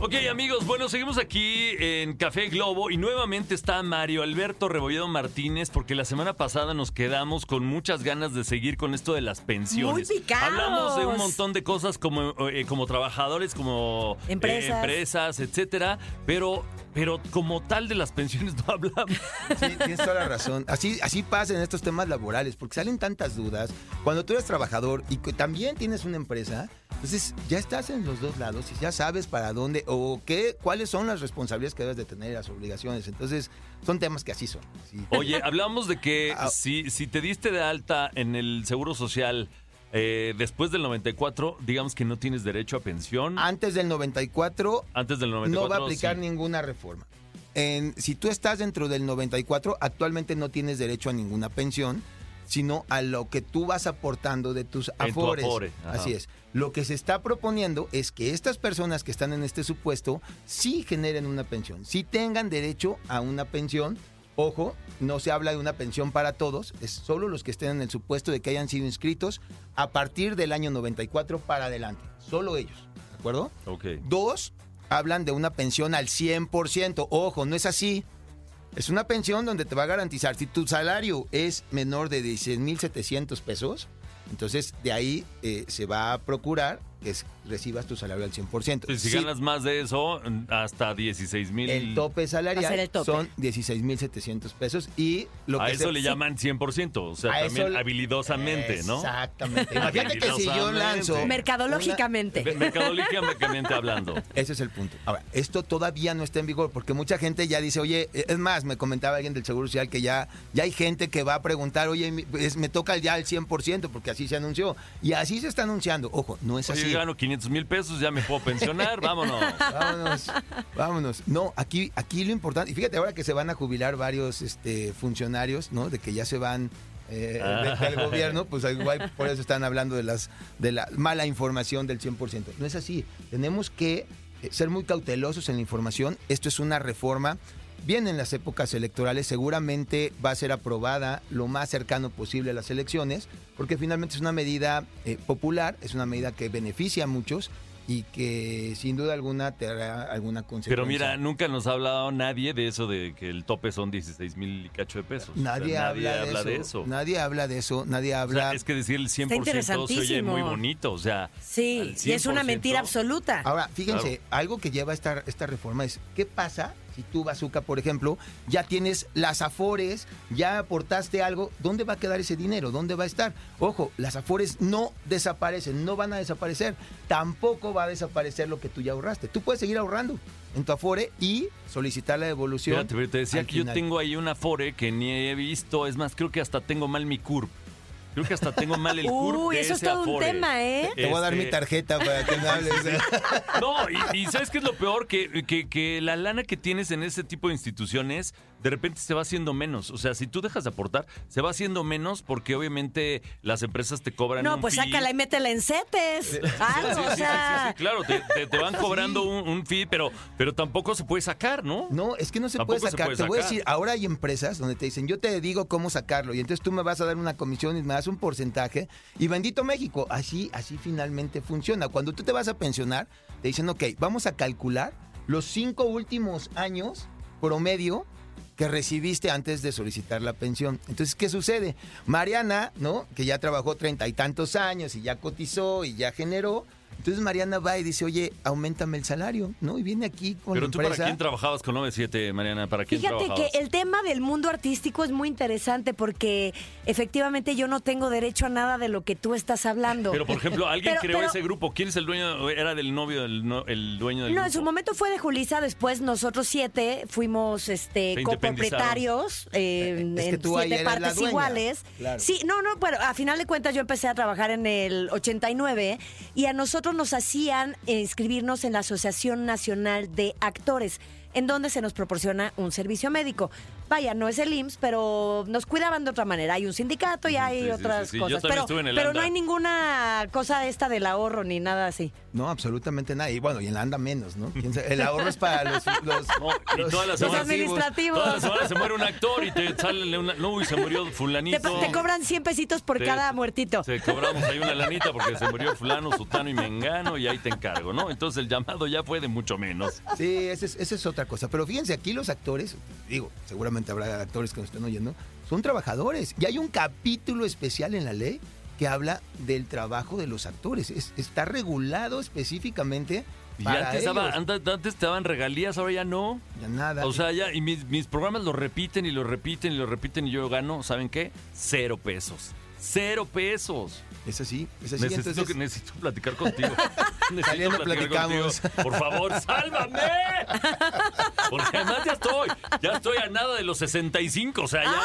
Ok, amigos, bueno, seguimos aquí en Café Globo y nuevamente está Mario Alberto Rebolledo Martínez porque la semana pasada nos quedamos con muchas ganas de seguir con esto de las pensiones. Muy picados. Hablamos de un montón de cosas como, eh, como trabajadores, como eh, Empresas. empresas, etcétera, pero, pero como tal de las pensiones no hablamos. Sí, tienes toda la razón. Así, así pasa en estos temas laborales, porque salen tantas dudas. Cuando tú eres trabajador y que también tienes una empresa, entonces ya estás en los dos lados y ya sabes para dónde o qué, cuáles son las responsabilidades que debes de tener, las obligaciones. Entonces, son temas que así son. Oye, hablamos de que Ah. si, si te diste de alta en el Seguro Social eh, después del 94, digamos que no tienes derecho a pensión. Antes del 94, Antes del 94 no va a aplicar sí. ninguna reforma. En- si tú estás dentro del 94, actualmente no tienes derecho a ninguna pensión, sino a lo que tú vas aportando de tus tu afores. afore. Así es. Lo que se está proponiendo es que estas personas que están en este supuesto sí generen una pensión, sí tengan derecho a una pensión. Ojo, no se habla de una pensión para todos, es solo los que estén en el supuesto de que hayan sido inscritos a partir del año 94 para adelante. Solo ellos, ¿de acuerdo? Ok. Dos, hablan de una pensión al 100%. Ojo, no es así. Es una pensión donde te va a garantizar, si tu salario es menor de 16,700 pesos, entonces de ahí eh, se va a procurar que es- recibas tu salario al 100%. Pues si Sí, ganas más de eso, hasta 16 mil. el tope salarial ser el tope. son 16,700 pesos y lo a que eso se- le llaman 100%, o sea, A también eso- habilidosamente, ¿no? Exactamente. Imagínate que si yo lanzo... Mercadológicamente. Me- Mercadológicamente hablando. Ese es el punto. Ahora, esto todavía no está en vigor porque mucha gente ya dice, oye, eh, es más, me comentaba alguien del Seguro Social que ya, ya hay gente que va a preguntar, oye, me toca ya el 100% porque así se anunció. Y así se está anunciando. Ojo, no es Oye, así. yo gano 500 mil pesos, ya me puedo pensionar, vámonos. Vámonos, vámonos. No, aquí, aquí lo importante, y fíjate ahora que se van a jubilar varios este, funcionarios, ¿no? De que ya se van eh, del gobierno, pues igual por eso están hablando de las de la mala información del 100%. No es así. Tenemos que eh, ser muy cautelosos en la información. Esto es una reforma. Vienen las épocas electorales, seguramente va a ser aprobada lo más cercano posible a las elecciones, porque finalmente es una medida eh, popular, es una medida que beneficia a muchos y que sin duda alguna te hará alguna consecuencia. Pero mira, nunca nos ha hablado nadie de eso de que el tope son 16 mil y cacho de pesos. O sea, Nadie, habla, de, eso. Nadie habla de eso. Nadie O sea, habla. es que decir el 100% se oye muy bonito, o sea. Sí, y es una 100%. mentira absoluta. Ahora, fíjense, algo que lleva esta, esta reforma es, ¿qué pasa si tú, Bazooka, por ejemplo, ya tienes las afores, ya aportaste algo? ¿Dónde va a quedar ese dinero? ¿Dónde va a estar? Ojo, las afores no desaparecen, no van a desaparecer. Tampoco va a desaparecer lo que tú ya ahorraste. Tú puedes seguir ahorrando en tu afore y solicitar la devolución. Espérate, pero te decía que yo tengo ahí una Afore que ni he visto. Es más, creo que hasta tengo mal mi CURP. Creo que hasta tengo mal el CURP. Uy, de eso es ese todo un tema, ¿eh? Te voy a dar mi Este, tarjeta para que me hables. No, y, y ¿sabes qué es lo peor? Que, que- que la lana que tienes en ese tipo de instituciones de repente se va haciendo menos. O sea, si tú dejas de aportar, se va haciendo menos porque obviamente las empresas te cobran No, un pues fee. sácala y métela en CETES. Algo, Sí, sí, o sí, sea. sí, sí, claro, te, te- te van cobrando un, un fee, pero, pero tampoco se puede sacar, ¿no? No, es que no se Tampoco puede se sacar. puede te voy a sacar. decir, ahora hay empresas donde te dicen, yo te digo cómo sacarlo y entonces tú me vas a dar una comisión y me das un porcentaje y bendito México, así, así finalmente funciona. Cuando tú te vas a pensionar, te dicen, ok, vamos a calcular los cinco últimos años promedio que recibiste antes de solicitar la pensión. Entonces, ¿qué sucede? Mariana, ¿no? Que ya trabajó treinta y tantos años y ya cotizó y ya generó. Entonces Mariana va y dice, oye, aumentame el salario, ¿no? Y viene aquí con Pero la tú, ¿para empresa. quién trabajabas con 97, Mariana? ¿Para quién Fíjate trabajabas? que el tema del mundo artístico es muy interesante porque efectivamente yo no tengo derecho a nada de lo que tú estás hablando. Pero, por ejemplo, alguien Pero- creó pero- ese grupo. ¿Quién es el dueño? ¿Era del novio del no- el dueño del No, grupo? en su momento fue de Julisa, después nosotros siete fuimos este copropietarios eh, Es que en siete partes iguales. Claro. Sí, no, no, bueno, a final de cuentas yo empecé a trabajar en el 89 y a nosotros nos hacían eh, inscribirnos en la Asociación Nacional de Actores. En donde se nos proporciona un servicio médico. Vaya, no es el IMSS, pero nos cuidaban de otra manera. Hay un sindicato y hay Sí, otras sí, sí. Yo cosas. Pero, estuve en el pero no hay ninguna cosa esta del ahorro ni nada así. No, absolutamente nada. Y bueno, y en la anda menos, ¿no? El ahorro es para los... los- No, y los- todas las Los semanas- administrativos. Se muere un actor y te sale una. No, y se murió Te, Fulanito. te cobran 100 pesitos por Te- cada muertito. Se cobramos ahí una lanita porque se murió fulano, sutano y mengano y ahí te encargo, ¿no? Entonces el llamado ya fue de mucho menos. Sí, esa es, esa es otra cosa. Pero fíjense, aquí los actores, digo, seguramente habrá actores que nos estén oyendo, son trabajadores. Y hay un capítulo especial en la ley que habla del trabajo de los actores. Es- está regulado específicamente Y para antes, estaba- ellos. antes, antes te daban regalías, ahora ya no. Ya nada. O sea, ya, y mis, mis programas lo repiten y lo repiten y lo repiten y yo gano, ¿saben qué? Cero pesos. Cero pesos. es así, es así. Necesito, entonces, que, necesito platicar contigo. Necesito Saliendo platicar platicamos. contigo. Por favor, sálvame. Porque además ya estoy, ya estoy a nada de los 65, o sea, ya,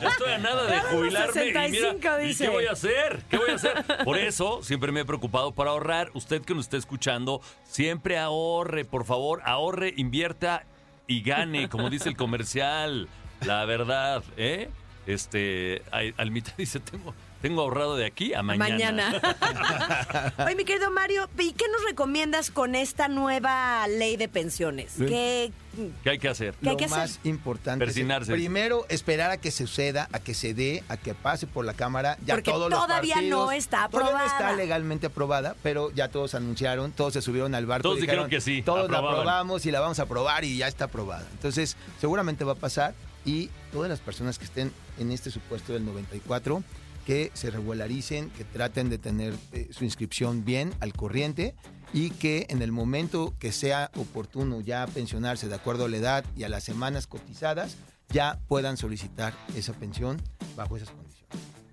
ya estoy a nada de jubilarme. y mira, 65 ¿y dice. qué voy a hacer? ¿Qué voy a hacer? Por eso siempre me he preocupado para ahorrar. Usted que nos está escuchando, siempre ahorre, por favor, ahorre, invierta y gane, como dice el comercial. La verdad, ¿eh? Este, Ay- Almita dice, tengo, tengo ahorrado de aquí a mañana. Mañana. Oye, mi querido Mario, ¿y qué nos recomiendas con esta nueva ley de pensiones? Sí. ¿Qué, ¿Qué hay que hacer? ¿Qué hay lo que hacer? más importante es primero esperar a que suceda, a que se dé, a que pase por la Cámara. Ya Porque todos los todavía no está todavía no aprobada. está legalmente aprobada, pero ya todos anunciaron, todos se subieron al barco. Todos dijeron que sí, Todos la aprobamos y la vamos a aprobar y ya está aprobada. Entonces, seguramente va a pasar y todas las personas que estén en este supuesto del 94 que se regularicen, que traten de tener eh, su inscripción bien al corriente y que en el momento que sea oportuno ya pensionarse de acuerdo a la edad y a las semanas cotizadas, ya puedan solicitar esa pensión bajo esas condiciones.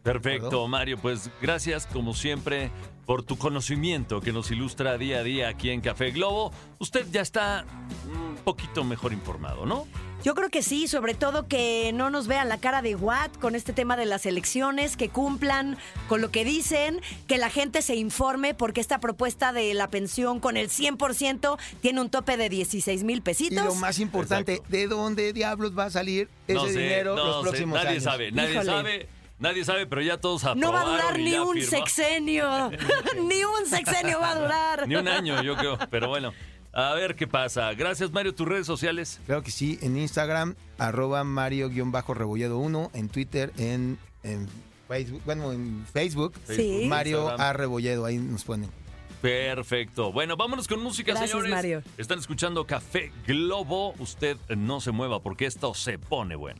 Perfecto? Mario. Pues gracias, como siempre, por tu conocimiento que nos ilustra día a día aquí en Café Globo. Usted ya está un poquito mejor informado, ¿no? Yo creo que sí, sobre todo que no nos vean la cara de Watt con este tema de las elecciones, que cumplan con lo que dicen, que la gente se informe, porque esta propuesta de la pensión con el 100% tiene un tope de 16 mil Y pesitos. lo más importante, Exacto. ¿de dónde diablos va a salir ese no sé, dinero no los sé, próximos nadie años? sabe, nadie Híjole. sabe, nadie sabe, pero ya todos No va a aprobaron durar y ni un sexenio. ni un sexenio va a durar. Ni un año, yo creo. Pero bueno, a ver qué pasa. Gracias, Mario. Tus redes sociales. Claro que sí, en Instagram, arroba Mario-Rebolledo 1, en Twitter, en, en Facebook, bueno, en Facebook, Sí. Mario Instagram. A. Rebolledo, ahí nos ponen. Perfecto. Bueno, vámonos con música, Gracias, señores. Mario. Están escuchando Café Globo. Usted no se mueva porque esto se pone bueno.